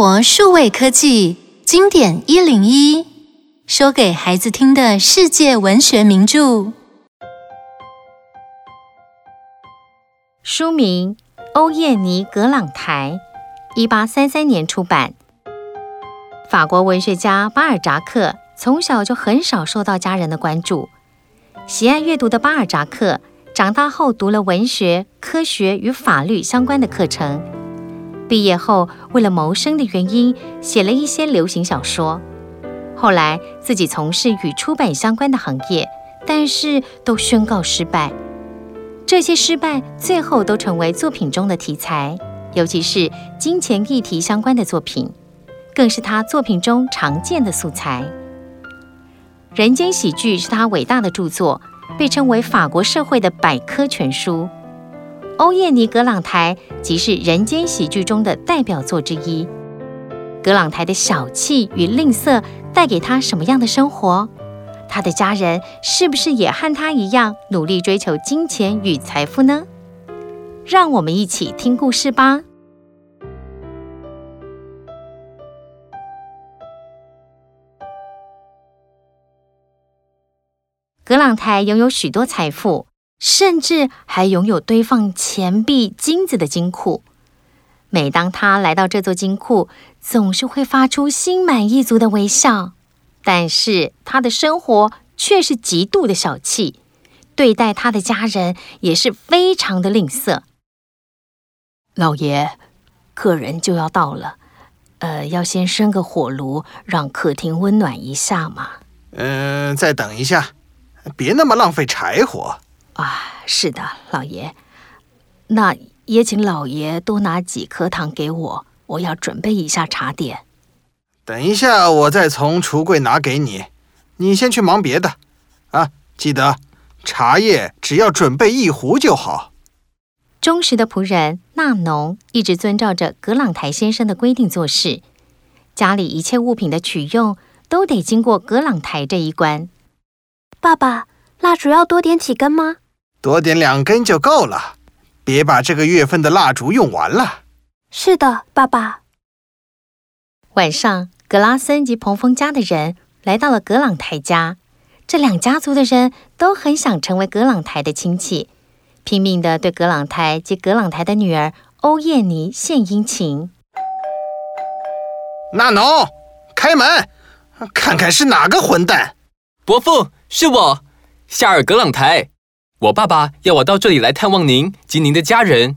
国数位科技经典一零一，说给孩子听的世界文学名著。书名《欧叶妮·葛朗台》，一八三三年出版。法国文学家巴尔扎克从小就很少受到家人的关注。喜爱阅读的巴尔扎克，长大后读了文学、科学与法律相关的课程。毕业后，为了谋生的原因，写了一些流行小说。后来自己从事与出版相关的行业，但是都宣告失败。这些失败最后都成为作品中的题材，尤其是金钱议题相关的作品，更是他作品中常见的素材。人间喜剧是他伟大的著作，被称为法国社会的百科全书。欧叶妮·葛朗台即是人间喜剧中的代表作之一。葛朗台的小气与吝啬带给他什么样的生活？他的家人是不是也和他一样努力追求金钱与财富呢？让我们一起听故事吧。葛朗台拥有许多财富，甚至还拥有堆放钱币、金子的金库。每当他来到这座金库，总是会发出心满意足的微笑。但是他的生活却是极度的小气，对待他的家人也是非常的吝啬。老爷，客人就要到了，呃，要先生个火炉，让客厅温暖一下嘛。嗯，再等一下，别那么浪费柴火。啊，是的，老爷。那也请老爷多拿几颗糖给我，我要准备一下茶点。等一下，我再从橱柜拿给你。你先去忙别的，啊，记得茶叶只要准备一壶就好。忠实的仆人纳农一直遵照着葛朗台先生的规定做事，家里一切物品的取用都得经过葛朗台这一关。爸爸，蜡烛要多点几根吗？多点两根就够了，别把这个月份的蜡烛用完了。是的，爸爸。晚上。格拉森及彭峰家的人来到了格朗台家，这两家族的人都很想成为格朗台的亲戚，拼命的对格朗台及格朗台的女儿欧叶妮献殷勤。纳农，开门，看看是哪个混蛋！伯父，是我，夏尔·格朗台。我爸爸要我到这里来探望您及您的家人，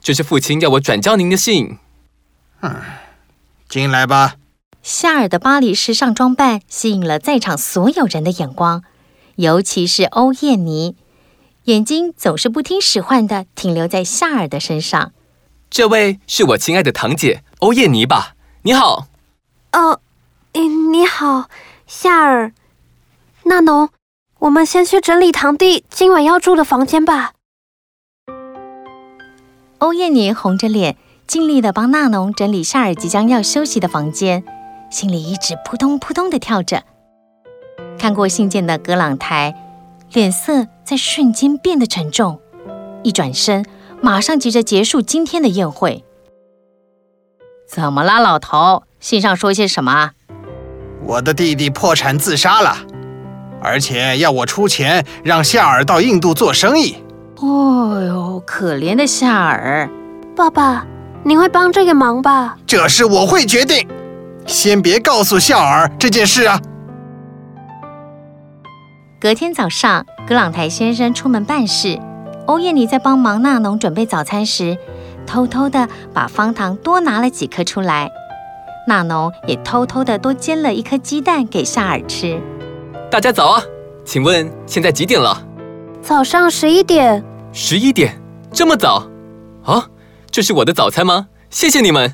这是父亲要我转交您的信。嗯，进来吧。夏尔的巴黎时尚装扮吸引了在场所有人的眼光，尤其是欧叶妮，眼睛总是不听使唤的停留在夏尔的身上。这位是我亲爱的堂姐欧叶妮吧？你好。哦，你好，夏尔。纳农，我们先去整理堂弟今晚要住的房间吧。欧叶妮红着脸，尽力的帮纳农整理夏尔即将要休息的房间。心里一直扑通扑通的跳着。看过信件的葛朗台，脸色在瞬间变得沉重，一转身，马上急着结束今天的宴会。怎么啦，老头？信上说些什么？我的弟弟破产自杀了，而且要我出钱让夏尔到印度做生意。哦哟，可怜的夏尔。爸爸，你会帮这个忙吧？这事我会决定。先别告诉夏尔这件事啊！隔天早上，格朗台先生出门办事，欧叶妮在帮忙纳农准备早餐时，偷偷的把方糖多拿了几颗出来。纳农也偷偷的多煎了一颗鸡蛋给夏尔吃。大家早啊！请问现在几点了？早上十一点。十一点？这么早？啊，这是我的早餐吗？谢谢你们。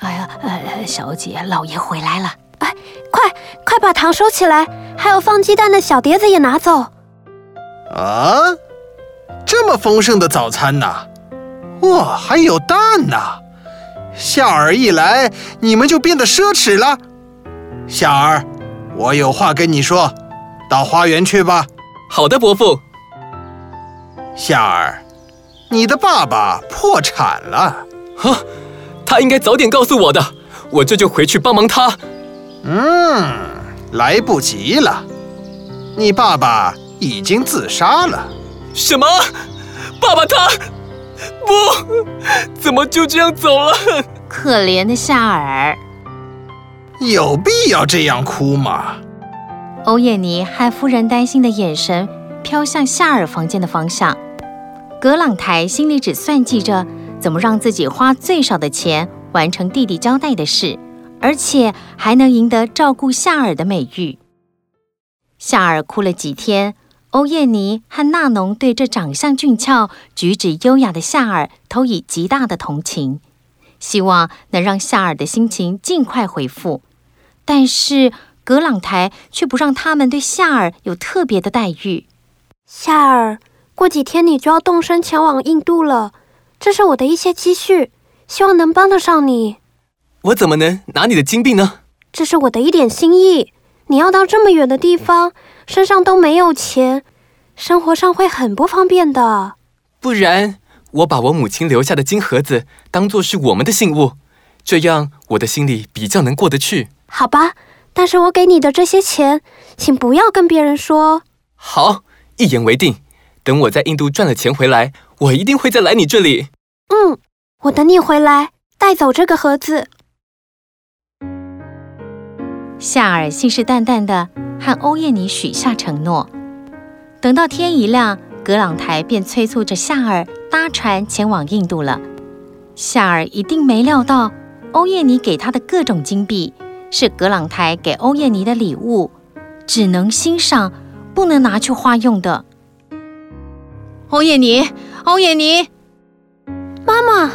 哎呀，呃，小姐，老爷回来了。哎，快快把糖收起来，还有放鸡蛋的小碟子也拿走。啊，这么丰盛的早餐呐！哇，还有蛋呐！夏儿一来，你们就变得奢侈了。夏儿，我有话跟你说，到花园去吧。好的，伯父。夏尔，你的爸爸破产了。哈。他应该早点告诉我的，我这就回去帮忙他。嗯，来不及了，你爸爸已经自杀了。什么？爸爸他？不，怎么就这样走了？可怜的夏尔，有必要这样哭吗？欧叶妮和夫人担心的眼神飘向夏尔房间的方向。葛朗台心里只算计着怎么让自己花最少的钱完成弟弟交代的事，而且还能赢得照顾夏尔的美誉。夏尔哭了几天，欧叶妮和纳农对这长相俊俏、举止优雅的夏尔投以极大的同情，希望能让夏尔的心情尽快恢复。但是葛朗台却不让他们对夏尔有特别的待遇。夏尔。过几天你就要动身前往印度了，这是我的一些积蓄，希望能帮得上你。我怎么能拿你的金币呢？这是我的一点心意。你要到这么远的地方，身上都没有钱，生活上会很不方便的。不然，我把我母亲留下的金盒子当做是我们的信物，这样我的心里比较能过得去。好吧，但是我给你的这些钱，请不要跟别人说。好，一言为定。等我在印度赚了钱回来，我一定会再来你这里。嗯，我等你回来，带走这个盒子。夏尔信誓旦旦的和欧叶尼许下承诺。等到天一亮，格朗台便催促着夏尔搭船前往印度了。夏尔一定没料到，欧叶尼给他的各种金币是葛朗台给欧叶妮的礼物，只能欣赏，不能拿去花用的。欧叶妮，欧叶妮，妈妈，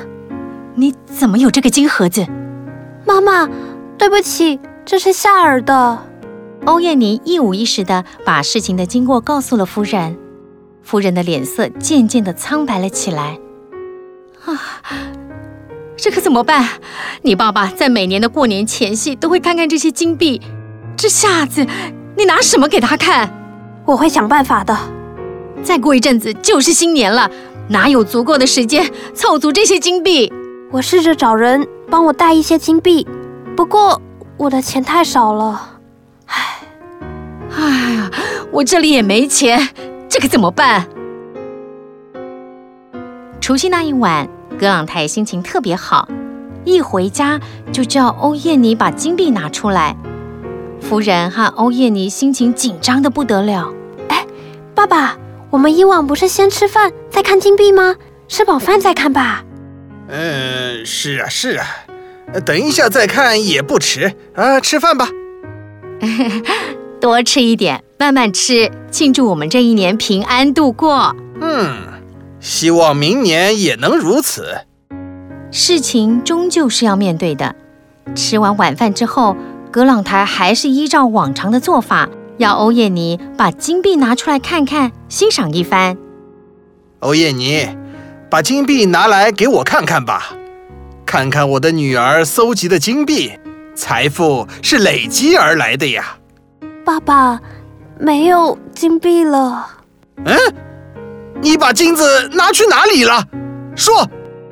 你怎么有这个金盒子？妈妈，对不起，这是夏尔的。欧叶妮一五一十的把事情的经过告诉了夫人，夫人的脸色渐渐的苍白了起来。啊，这可怎么办？你爸爸在每年的过年前夕都会看看这些金币，这下子你拿什么给他看？我会想办法的。再过一阵子就是新年了，哪有足够的时间凑足这些金币？我试着找人帮我带一些金币，不过我的钱太少了。唉，哎呀，我这里也没钱，这可怎么办？除夕那一晚，葛朗台心情特别好，一回家就叫欧叶尼把金币拿出来。夫人和欧叶尼心情紧张的不得了。哎，爸爸。我们以往不是先吃饭再看金币吗？吃饱饭再看吧。嗯，是啊，是啊，等一下再看也不迟啊。吃饭吧，多吃一点，慢慢吃，庆祝我们这一年平安度过。嗯，希望明年也能如此。事情终究是要面对的。吃完晚饭之后，葛朗台还是依照往常的做法。要欧叶尼把金币拿出来看看，欣赏一番。欧叶尼，把金币拿来给我看看吧，看看我的女儿搜集的金币，财富是累积而来的呀。爸爸，没有金币了。嗯？你把金子拿去哪里了？说。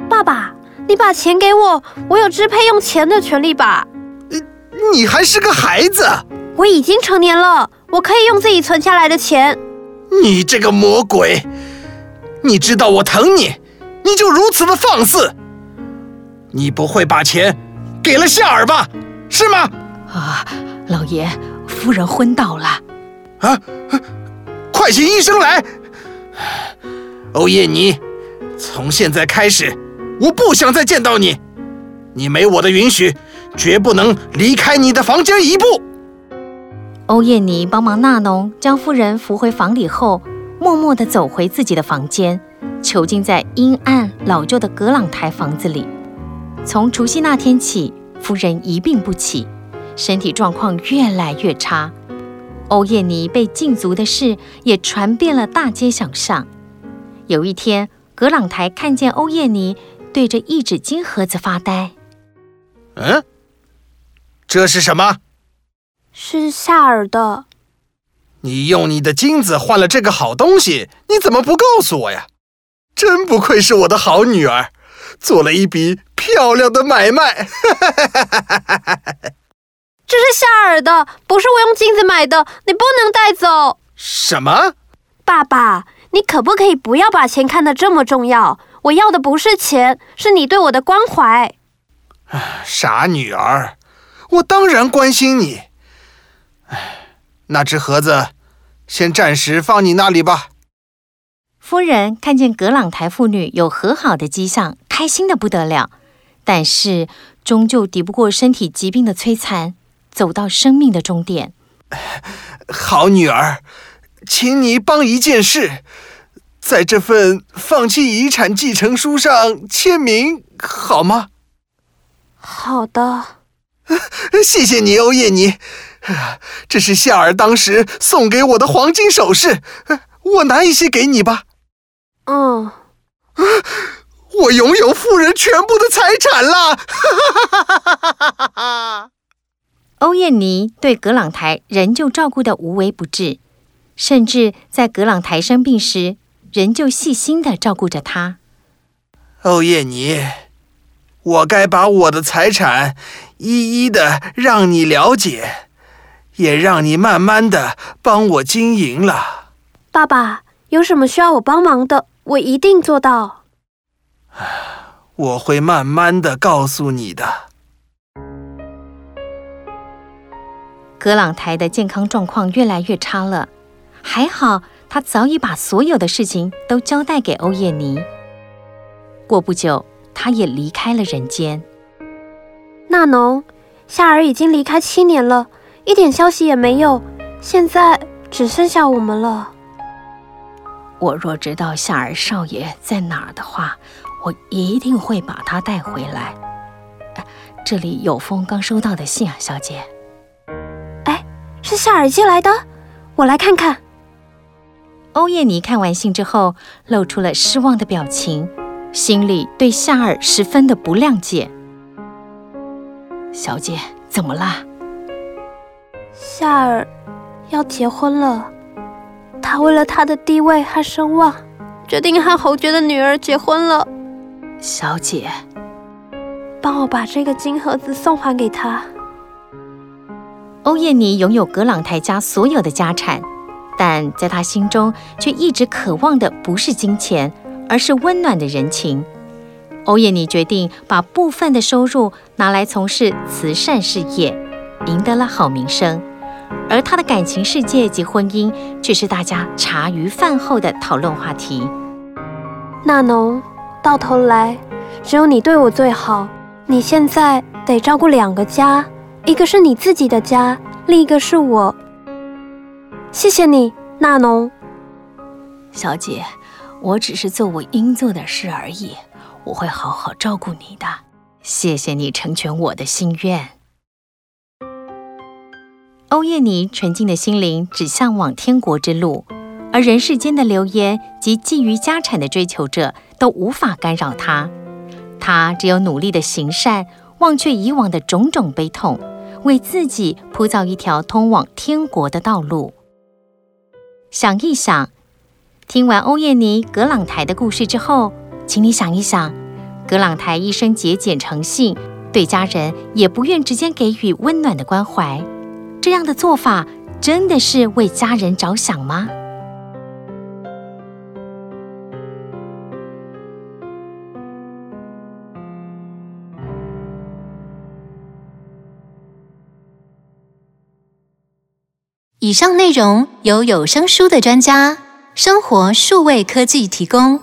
爸爸，你把钱给我，我有支配用钱的权利吧？你你还是个孩子。我已经成年了。我可以用自己存下来的钱。你这个魔鬼！你知道我疼你，你就如此的放肆。你不会把钱给了夏尔吧？是吗？啊，老爷，夫人昏倒了。啊！快请医生来。欧叶尼，从现在开始，我不想再见到你。你没我的允许，绝不能离开你的房间一步。欧叶尼帮忙纳农将夫人扶回房里后，默默地走回自己的房间，囚禁在阴暗老旧的葛朗台房子里。从除夕那天起，夫人一病不起，身体状况越来越差。欧叶尼被禁足的事也传遍了大街小巷。有一天，葛朗台看见欧叶尼对着一纸金盒子发呆。嗯，这是什么？是夏尔的。你用你的金子换了这个好东西，你怎么不告诉我呀？真不愧是我的好女儿，做了一笔漂亮的买卖。这是夏尔的，不是我用金子买的，你不能带走。什么？爸爸，你可不可以不要把钱看得这么重要？我要的不是钱，是你对我的关怀。傻女儿，我当然关心你。哎，那只盒子，先暂时放你那里吧。夫人看见葛朗台父女有和好的迹象，开心的不得了，但是终究敌不过身体疾病的摧残。走到生命的终点，好女儿，请你帮一件事，在这份放弃遗产继承书上签名，好吗？好的，谢谢你，欧叶妮。这是夏尔当时送给我的黄金首饰，我拿一些给你吧。嗯，我拥有富人全部的财产了。哈哈哈哈哈！欧叶妮对葛朗台仍旧照顾得无微不至，甚至在葛朗台生病时，仍旧细心地照顾着他。欧叶妮，我该把我的财产一一的让你了解，也让你慢慢的帮我经营了。爸爸，有什么需要我帮忙的，我一定做到。我会慢慢的告诉你的。葛朗台的健康状况越来越差了，还好他早已把所有的事情都交代给欧叶尼。过不久，他也离开了人间。纳农，夏尔已经离开七年了，一点消息也没有，现在只剩下我们了。我若知道夏尔少爷在哪儿的话，我一定会把他带回来。这里有封刚收到的信啊，小姐。是夏尔寄来的，我来看看。欧叶妮看完信之后，露出了失望的表情，心里对夏尔十分的不谅解。小姐，怎么啦？夏尔要结婚了，他为了他的地位和声望，决定和侯爵的女儿结婚了。小姐，帮我把这个金盒子送还给他。欧叶妮拥有葛朗台家所有的家产，但在她心中却一直渴望的不是金钱，而是温暖的人情。欧叶妮决定把部分的收入拿来从事慈善事业，赢得了好名声。而她的感情世界及婚姻却是大家茶余饭后的讨论话题。纳农，到头来只有你对我最好。你现在得照顾两个家。一个是你自己的家，另一个是我。谢谢你，纳农。小姐，我只是做我应做的事而已，我会好好照顾你的。谢谢你成全我的心愿。欧叶尼纯净的心灵只向往天国之路，而人世间的流言及觊觎家产的追求者都无法干扰他。他只有努力的行善，忘却以往的种种悲痛。为自己铺造一条通往天国的道路。想一想，听完欧叶妮·葛朗台的故事之后，请你想一想，葛朗台一生节俭诚信，对家人也不愿直接给予温暖的关怀，这样的做法真的是为家人着想吗？以上内容由有声书的专家生活数位科技提供。